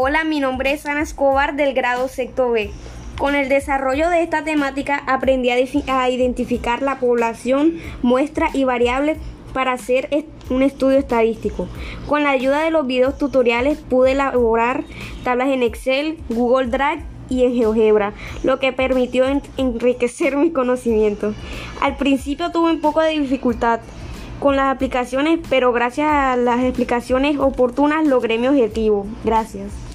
Hola, mi nombre es Ana Escobar del grado sexto B. Con el desarrollo de esta temática aprendí a, identificar la población, muestra y variables para hacer un estudio estadístico. Con la ayuda de los videos tutoriales pude elaborar tablas en Excel, Google Drive y en GeoGebra, lo que permitió enriquecer mi conocimiento. Al principio tuve un poco de dificultad con las aplicaciones, pero gracias a las explicaciones oportunas logré mi objetivo. Gracias.